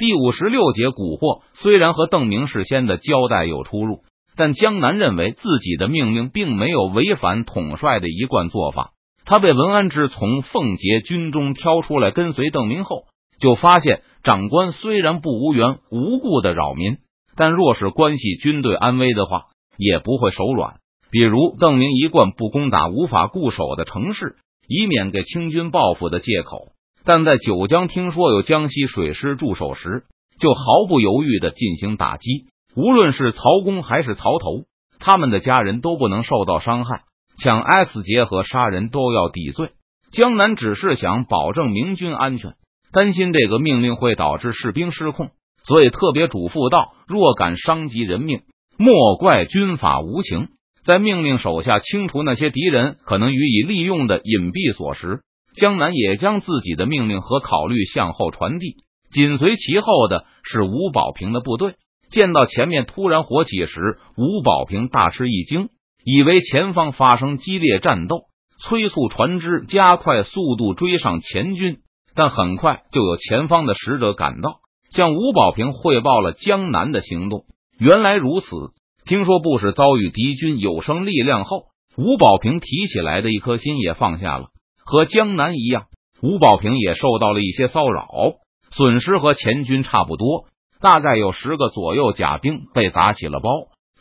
第五十六节蛊惑虽然和邓明事先的交代有出入，但江南认为自己的命令并没有违反统帅的一贯做法。他被文安之从奉节军中挑出来跟随邓明后，就发现长官虽然不无缘无故的扰民，但若是关系军队安危的话，也不会手软。比如邓明一贯不攻打无法固守的城市，以免给清军报复的借口。但在九江听说有江西水师驻守时，就毫不犹豫的进行打击。无论是曹公还是曹头，他们的家人都不能受到伤害。抢 S 劫和杀人都要抵罪。江南只是想保证明军安全，担心这个命令会导致士兵失控，所以特别嘱咐道：若敢伤及人命，莫怪军法无情。在命令手下清除那些敌人可能予以利用的隐蔽所时。江南也将自己的命令和考虑向后传递，紧随其后的是吴保平的部队。见到前面突然火起时，吴保平大吃一惊，以为前方发生激烈战斗，催促船只加快速度追上前军。但很快就有前方的使者赶到，向吴保平汇报了江南的行动。原来如此，听说布什遭遇敌军有生力量后，吴保平提起来的一颗心也放下了。和江南一样，吴宝平也受到了一些骚扰，损失和前军差不多，大概有十个左右甲兵被打起了包。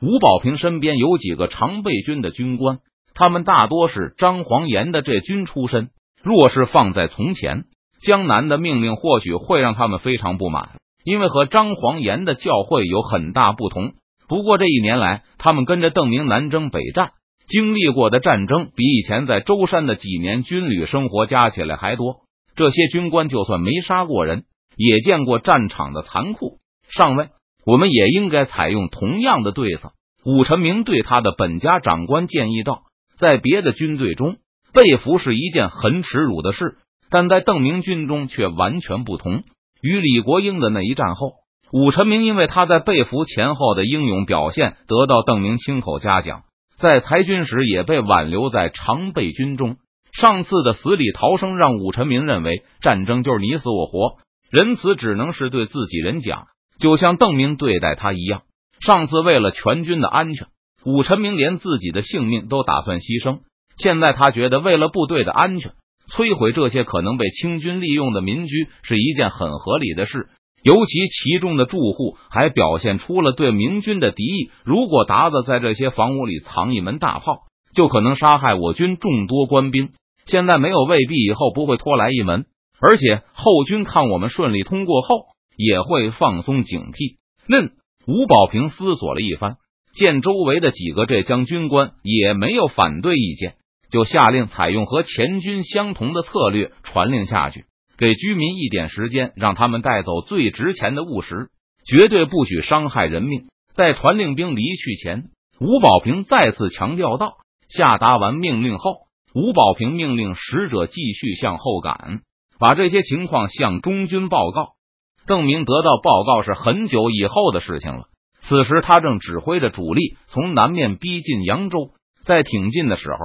吴宝平身边有几个常备军的军官，他们大多是张黄岩的这军出身。若是放在从前，江南的命令或许会让他们非常不满，因为和张黄岩的教会有很大不同。不过这一年来，他们跟着邓明南征北战。经历过的战争比以前在舟山的几年军旅生活加起来还多。这些军官就算没杀过人，也见过战场的残酷。上尉，我们也应该采用同样的对策。武臣明对他的本家长官建议道：“在别的军队中，被俘是一件很耻辱的事，但在邓明军中却完全不同。与李国英的那一战后，武臣明因为他在被俘前后的英勇表现，得到邓明亲口嘉奖。”在裁军时也被挽留在常备军中。上次的死里逃生，让武臣明认为战争就是你死我活，仁慈只能是对自己人讲，就像邓明对待他一样。上次为了全军的安全，武臣明连自己的性命都打算牺牲。现在他觉得为了部队的安全，摧毁这些可能被清军利用的民居是一件很合理的事。尤其其中的住户还表现出了对明军的敌意。如果达子在这些房屋里藏一门大炮，就可能杀害我军众多官兵。现在没有，未必以后不会拖来一门。而且后军看我们顺利通过后，也会放松警惕。嫩吴保平思索了一番，见周围的几个浙江军官也没有反对意见，就下令采用和前军相同的策略，传令下去。给居民一点时间，让他们带走最值钱的物实，绝对不许伤害人命。在传令兵离去前，吴保平再次强调道：“下达完命令后，吴保平命令使者继续向后赶，把这些情况向中军报告。”邓明得到报告是很久以后的事情了。此时他正指挥着主力从南面逼近扬州，在挺进的时候，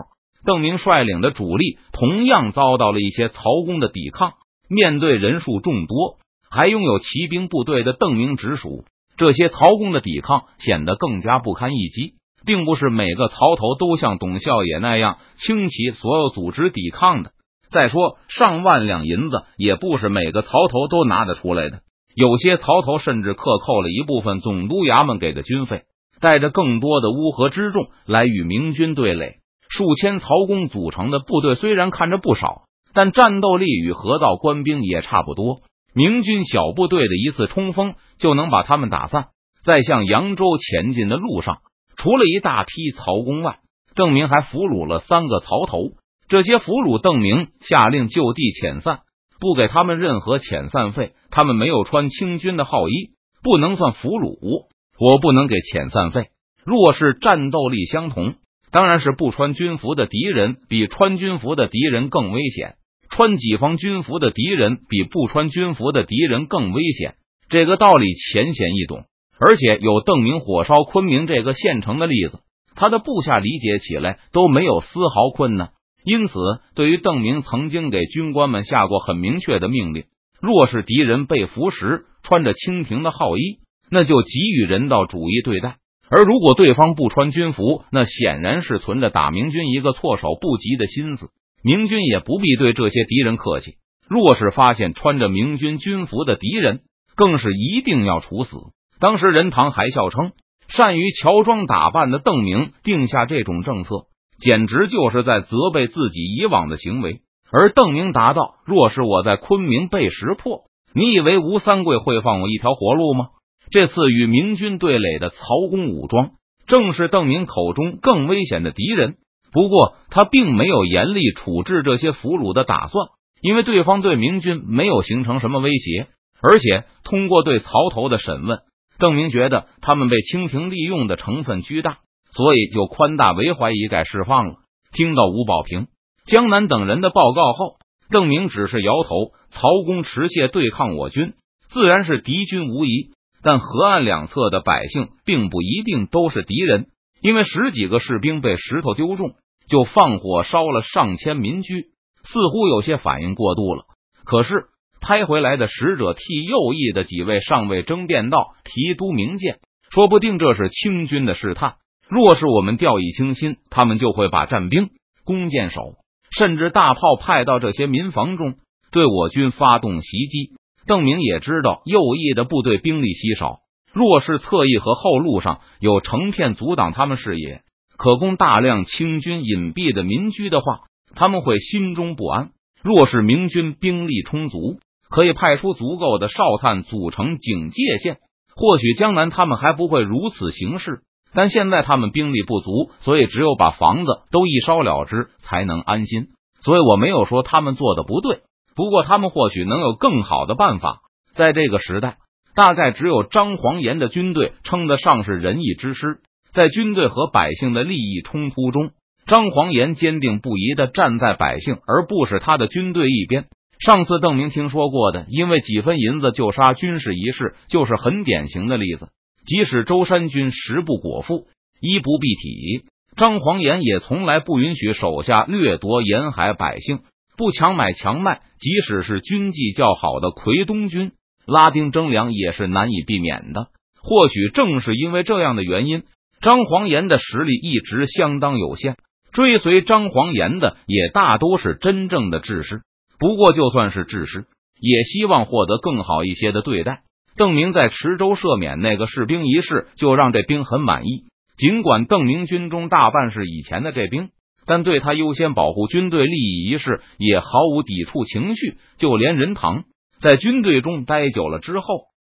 邓明率领的主力同样遭到了一些曹公的抵抗。面对人数众多、还拥有骑兵部队的邓明直属，这些曹公的抵抗显得更加不堪一击。并不是每个曹头都像董孝也那样倾其所有组织抵抗的。再说，上万两银子也不是每个曹头都拿得出来的。有些曹头甚至克扣了一部分总督衙门给的军费，带着更多的乌合之众来与明军对垒。数千曹公组成的部队虽然看着不少。但战斗力与河道官兵也差不多，明军小部队的一次冲锋就能把他们打散。在向扬州前进的路上，除了一大批曹公外，邓明还俘虏了三个曹头。这些俘虏，邓明下令就地遣散，不给他们任何遣散费。他们没有穿清军的号衣，不能算俘虏。我不能给遣散费。若是战斗力相同，当然是不穿军服的敌人比穿军服的敌人更危险。穿己方军服的敌人比不穿军服的敌人更危险，这个道理浅显易懂。而且有邓明火烧昆明这个县城的例子，他的部下理解起来都没有丝毫困难。因此，对于邓明曾经给军官们下过很明确的命令，若是敌人被俘时穿着清廷的号衣，那就给予人道主义对待；而如果对方不穿军服，那显然是存着打明军一个措手不及的心思。明军也不必对这些敌人客气。若是发现穿着明军军服的敌人，更是一定要处死。当时任堂还笑称，善于乔装打扮的邓明定下这种政策，简直就是在责备自己以往的行为。而邓明答道：“若是我在昆明被识破，你以为吴三桂会放我一条活路吗？”这次与明军对垒的曹公武装，正是邓明口中更危险的敌人。不过，他并没有严厉处置这些俘虏的打算，因为对方对明军没有形成什么威胁。而且，通过对曹头的审问，邓明觉得他们被清廷利用的成分巨大，所以就宽大为怀，一概释放了。听到吴保平。江南等人的报告后，邓明只是摇头。曹公持械对抗我军，自然是敌军无疑。但河岸两侧的百姓并不一定都是敌人，因为十几个士兵被石头丢中，就放火烧了上千民居，似乎有些反应过度了。可是拍回来的使者替右翼的几位上尉争辩道：“提督明鉴，说不定这是清军的试探。若是我们掉以轻心，他们就会把战兵、弓箭手。”甚至大炮派到这些民房中，对我军发动袭击。邓明也知道右翼的部队兵力稀少，若是侧翼和后路上有成片阻挡他们视野，可供大量清军隐蔽的民居的话，他们会心中不安。若是明军兵力充足，可以派出足够的哨探组成警戒线，或许江南他们还不会如此行事。但现在他们兵力不足，所以只有把房子都一烧了之，才能安心。所以我没有说他们做的不对，不过他们或许能有更好的办法。在这个时代，大概只有张黄岩的军队称得上是仁义之师。在军队和百姓的利益冲突中，张黄岩坚定不移的站在百姓而不是他的军队一边。上次邓明听说过的，因为几分银子就杀军士一事，就是很典型的例子。即使舟山军食不果腹、衣不蔽体，张黄岩也从来不允许手下掠夺沿海百姓，不强买强卖。即使是军纪较好的奎东军拉丁征粮，也是难以避免的。或许正是因为这样的原因，张黄岩的实力一直相当有限。追随张黄岩的也大都是真正的智士，不过就算是智士，也希望获得更好一些的对待。邓明在池州赦免那个士兵一事，就让这兵很满意。尽管邓明军中大半是以前的这兵，但对他优先保护军队利益一事也毫无抵触情绪。就连任堂在军队中待久了之后，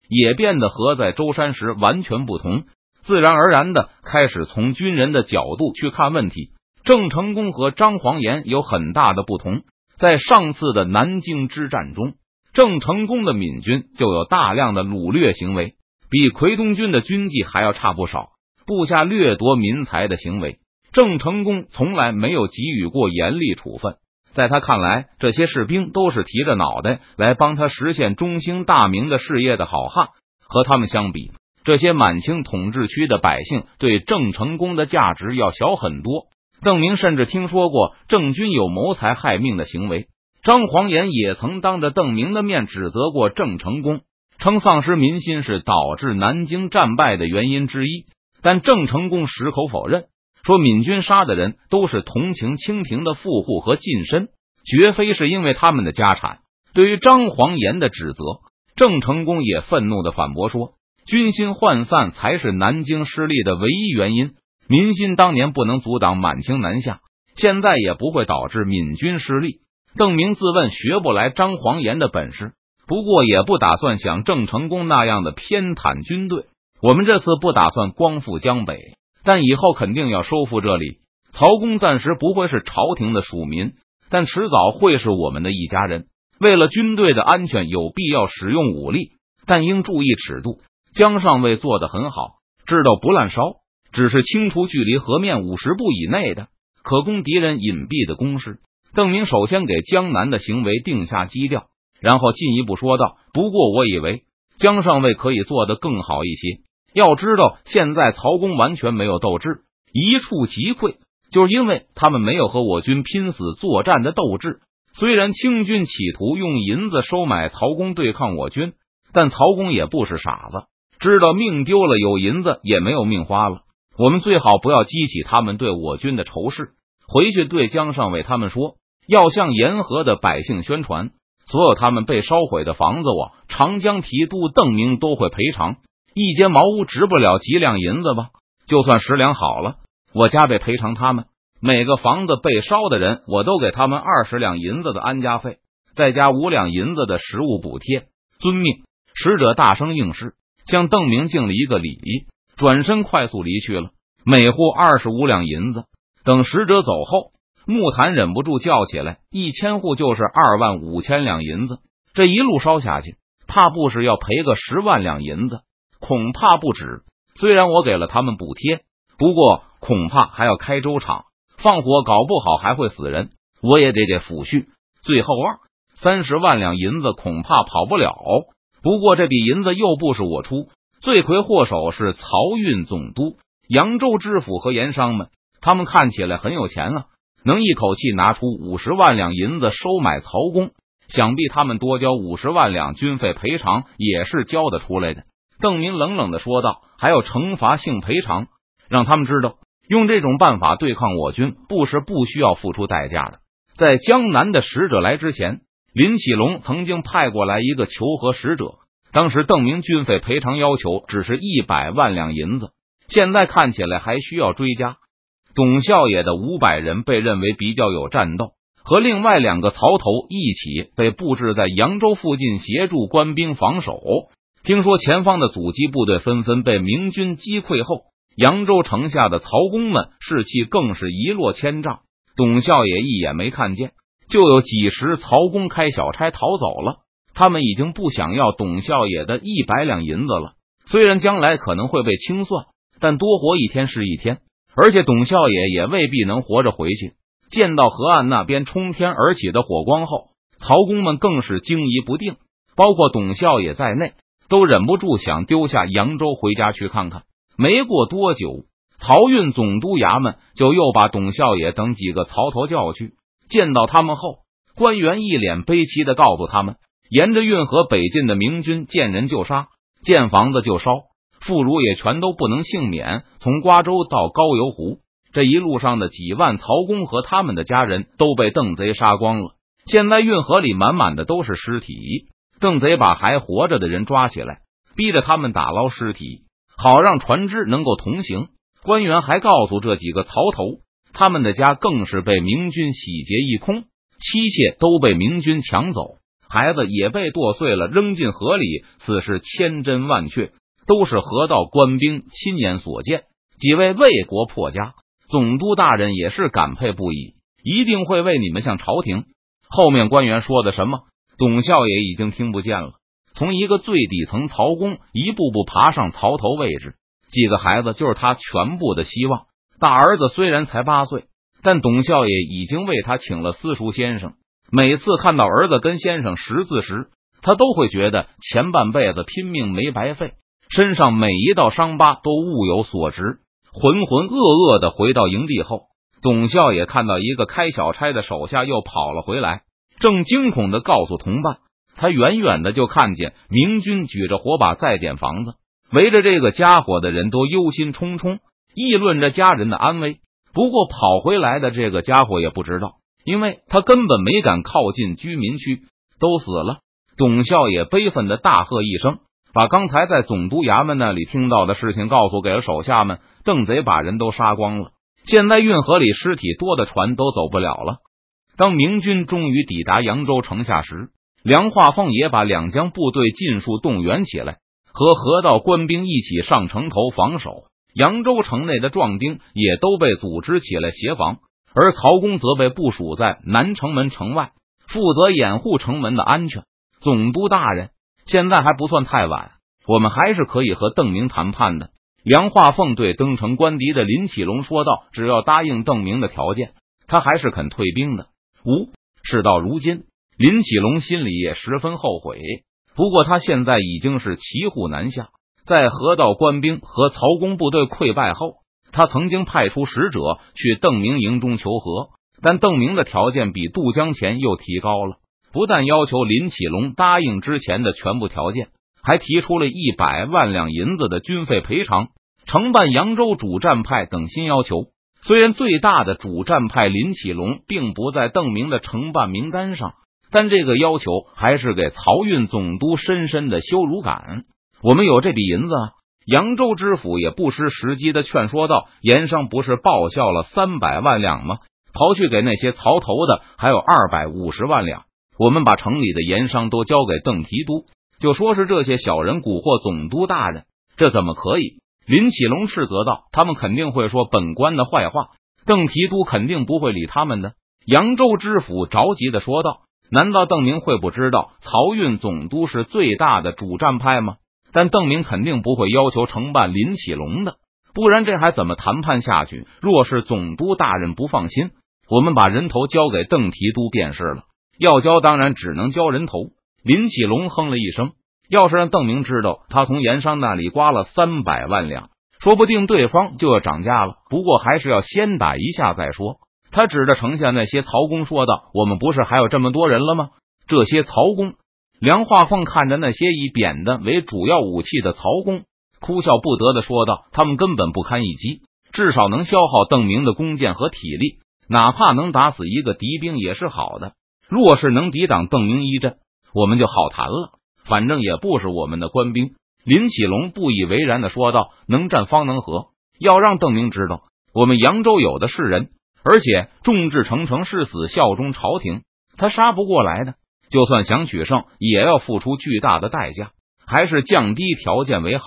也变得和在舟山时完全不同，自然而然的开始从军人的角度去看问题。郑成功和张黄岩有很大的不同，在上次的南京之战中。郑成功的闽军就有大量的掳掠行为，比奎东军的军纪还要差不少。部下掠夺民财的行为，郑成功从来没有给予过严厉处分。在他看来，这些士兵都是提着脑袋来帮他实现中兴大明的事业的好汉。和他们相比，这些满清统治区的百姓对郑成功的价值要小很多。邓明甚至听说过郑军有谋财害命的行为。张黄岩也曾当着邓明的面指责过郑成功，称丧失民心是导致南京战败的原因之一。但郑成功矢口否认，说闽军杀的人都是同情清廷的富户和近身，绝非是因为他们的家产。对于张黄岩的指责，郑成功也愤怒的反驳说：“军心涣散才是南京失利的唯一原因，民心当年不能阻挡满清南下，现在也不会导致闽军失利。”邓明自问学不来张黄岩的本事，不过也不打算像郑成功那样的偏袒军队。我们这次不打算光复江北，但以后肯定要收复这里。曹公暂时不会是朝廷的属民，但迟早会是我们的一家人。为了军队的安全，有必要使用武力，但应注意尺度。江上尉做的很好，知道不滥烧，只是清除距离河面五十步以内的可供敌人隐蔽的工事。邓明首先给江南的行为定下基调，然后进一步说道：“不过，我以为江上尉可以做得更好一些。要知道，现在曹公完全没有斗志，一触即溃，就是因为他们没有和我军拼死作战的斗志。虽然清军企图用银子收买曹公对抗我军，但曹公也不是傻子，知道命丢了有银子也没有命花了。我们最好不要激起他们对我军的仇视。回去对江上伟他们说，要向沿河的百姓宣传，所有他们被烧毁的房子，我长江提督邓明都会赔偿。一间茅屋值不了几两银子吧？就算十两好了，我加倍赔偿他们。每个房子被烧的人，我都给他们二十两银子的安家费，再加五两银子的食物补贴。遵命！使者大声应是，向邓明敬了一个礼，转身快速离去了。每户二十五两银子。等使者走后，木坛忍不住叫起来：“一千户就是二万五千两银子，这一路烧下去，怕不是要赔个十万两银子？恐怕不止。虽然我给了他们补贴，不过恐怕还要开粥厂。”放火搞不好还会死人，我也得给抚恤。最后二三十万两银子恐怕跑不了。不过这笔银子又不是我出，罪魁祸首是漕运总督、扬州知府和盐商们。他们看起来很有钱啊，能一口气拿出五十万两银子收买曹公，想必他们多交五十万两军费赔偿也是交得出来的。邓明冷冷的说道：“还有惩罚性赔偿，让他们知道。”用这种办法对抗我军，不是不需要付出代价的。在江南的使者来之前，林启龙曾经派过来一个求和使者。当时邓明军费赔偿要求只是一百万两银子，现在看起来还需要追加。董孝野的五百人被认为比较有战斗，和另外两个曹头一起被布置在扬州附近协助官兵防守。听说前方的阻击部队纷纷被明军击溃后。扬州城下的曹公们士气更是一落千丈。董孝也一眼没看见，就有几十曹公开小差逃走了。他们已经不想要董孝也的一百两银子了。虽然将来可能会被清算，但多活一天是一天。而且董孝也也未必能活着回去。见到河岸那边冲天而起的火光后，曹公们更是惊疑不定，包括董孝也在内，都忍不住想丢下扬州回家去看看。没过多久，漕运总督衙门就又把董孝也等几个曹头叫去。见到他们后，官员一脸悲戚的告诉他们：沿着运河北进的明军，见人就杀，见房子就烧，妇孺也全都不能幸免。从瓜州到高邮湖，这一路上的几万曹公和他们的家人都被邓贼杀光了。现在运河里满满的都是尸体，邓贼把还活着的人抓起来，逼着他们打捞尸体。好让船只能够同行。官员还告诉这几个曹头，他们的家更是被明军洗劫一空，妻妾都被明军抢走，孩子也被剁碎了扔进河里。此事千真万确，都是河道官兵亲眼所见。几位魏国破家总督大人也是感佩不已，一定会为你们向朝廷。后面官员说的什么，董孝也已经听不见了。从一个最底层曹公一步步爬上曹头位置，几个孩子就是他全部的希望。大儿子虽然才八岁，但董孝爷已经为他请了私塾先生。每次看到儿子跟先生识字时，他都会觉得前半辈子拼命没白费，身上每一道伤疤都物有所值。浑浑噩噩的回到营地后，董孝也看到一个开小差的手下又跑了回来，正惊恐的告诉同伴。他远远的就看见明军举着火把在点房子，围着这个家伙的人都忧心忡忡，议论着家人的安危。不过跑回来的这个家伙也不知道，因为他根本没敢靠近居民区，都死了。董孝也悲愤的大喝一声，把刚才在总督衙门那里听到的事情告诉给了手下们。邓贼把人都杀光了，现在运河里尸体多的船都走不了了。当明军终于抵达扬州城下时，梁化凤也把两江部队尽数动员起来，和河道官兵一起上城头防守。扬州城内的壮丁也都被组织起来协防，而曹公则被部署在南城门城外，负责掩护城门的安全。总督大人，现在还不算太晚，我们还是可以和邓明谈判的。梁化凤对登城官敌的林启龙说道：“只要答应邓明的条件，他还是肯退兵的。”五事到如今。林启龙心里也十分后悔，不过他现在已经是骑虎难下。在河道官兵和曹公部队溃败后，他曾经派出使者去邓明营中求和，但邓明的条件比渡江前又提高了，不但要求林启龙答应之前的全部条件，还提出了一百万两银子的军费赔偿、承办扬州主战派等新要求。虽然最大的主战派林启龙并不在邓明的承办名单上，但这个要求还是给漕运总督深深的羞辱感。我们有这笔银子啊，扬州知府也不失时机的劝说道：“盐商不是报销了三百万两吗？刨去给那些曹头的，还有二百五十万两。我们把城里的盐商都交给邓提督，就说是这些小人蛊惑总督大人，这怎么可以？”林启龙斥责道：“他们肯定会说本官的坏话，邓提督肯定不会理他们的。”扬州知府着急的说道：“难道邓明会不知道漕运总督是最大的主战派吗？但邓明肯定不会要求承办林启龙的，不然这还怎么谈判下去？若是总督大人不放心，我们把人头交给邓提督便是了。要交当然只能交人头。”林启龙哼了一声。要是让邓明知道他从盐商那里刮了三百万两，说不定对方就要涨价了。不过还是要先打一下再说。他指着城下那些曹公说道：“我们不是还有这么多人了吗？这些曹公。”梁化凤看着那些以扁担为主要武器的曹公，哭笑不得的说道：“他们根本不堪一击，至少能消耗邓明的弓箭和体力，哪怕能打死一个敌兵也是好的。若是能抵挡邓明一阵，我们就好谈了。”反正也不是我们的官兵，林启龙不以为然的说道：“能战方能和，要让邓明知道，我们扬州有的是人，而且众志成城，誓死效忠朝廷，他杀不过来的。就算想取胜，也要付出巨大的代价，还是降低条件为好。”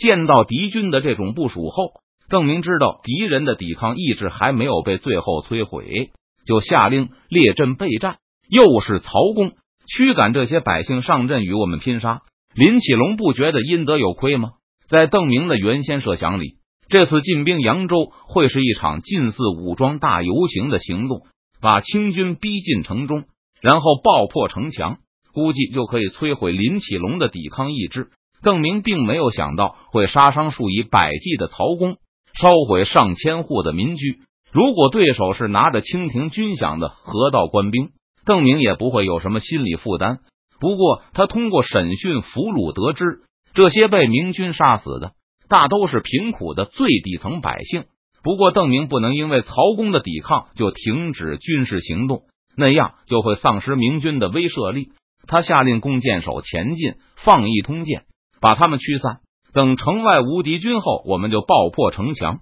见到敌军的这种部署后，邓明知道敌人的抵抗意志还没有被最后摧毁，就下令列阵备战。又是曹公。驱赶这些百姓上阵与我们拼杀，林启龙不觉得阴德有亏吗？在邓明的原先设想里，这次进兵扬州会是一场近似武装大游行的行动，把清军逼进城中，然后爆破城墙，估计就可以摧毁林启龙的抵抗意志。邓明并没有想到会杀伤数以百计的曹公，烧毁上千户的民居。如果对手是拿着清廷军饷的河道官兵。邓明也不会有什么心理负担。不过，他通过审讯俘虏得知，这些被明军杀死的大都是贫苦的最底层百姓。不过，邓明不能因为曹公的抵抗就停止军事行动，那样就会丧失明军的威慑力。他下令弓箭手前进，放一通箭，把他们驱散。等城外无敌军后，我们就爆破城墙，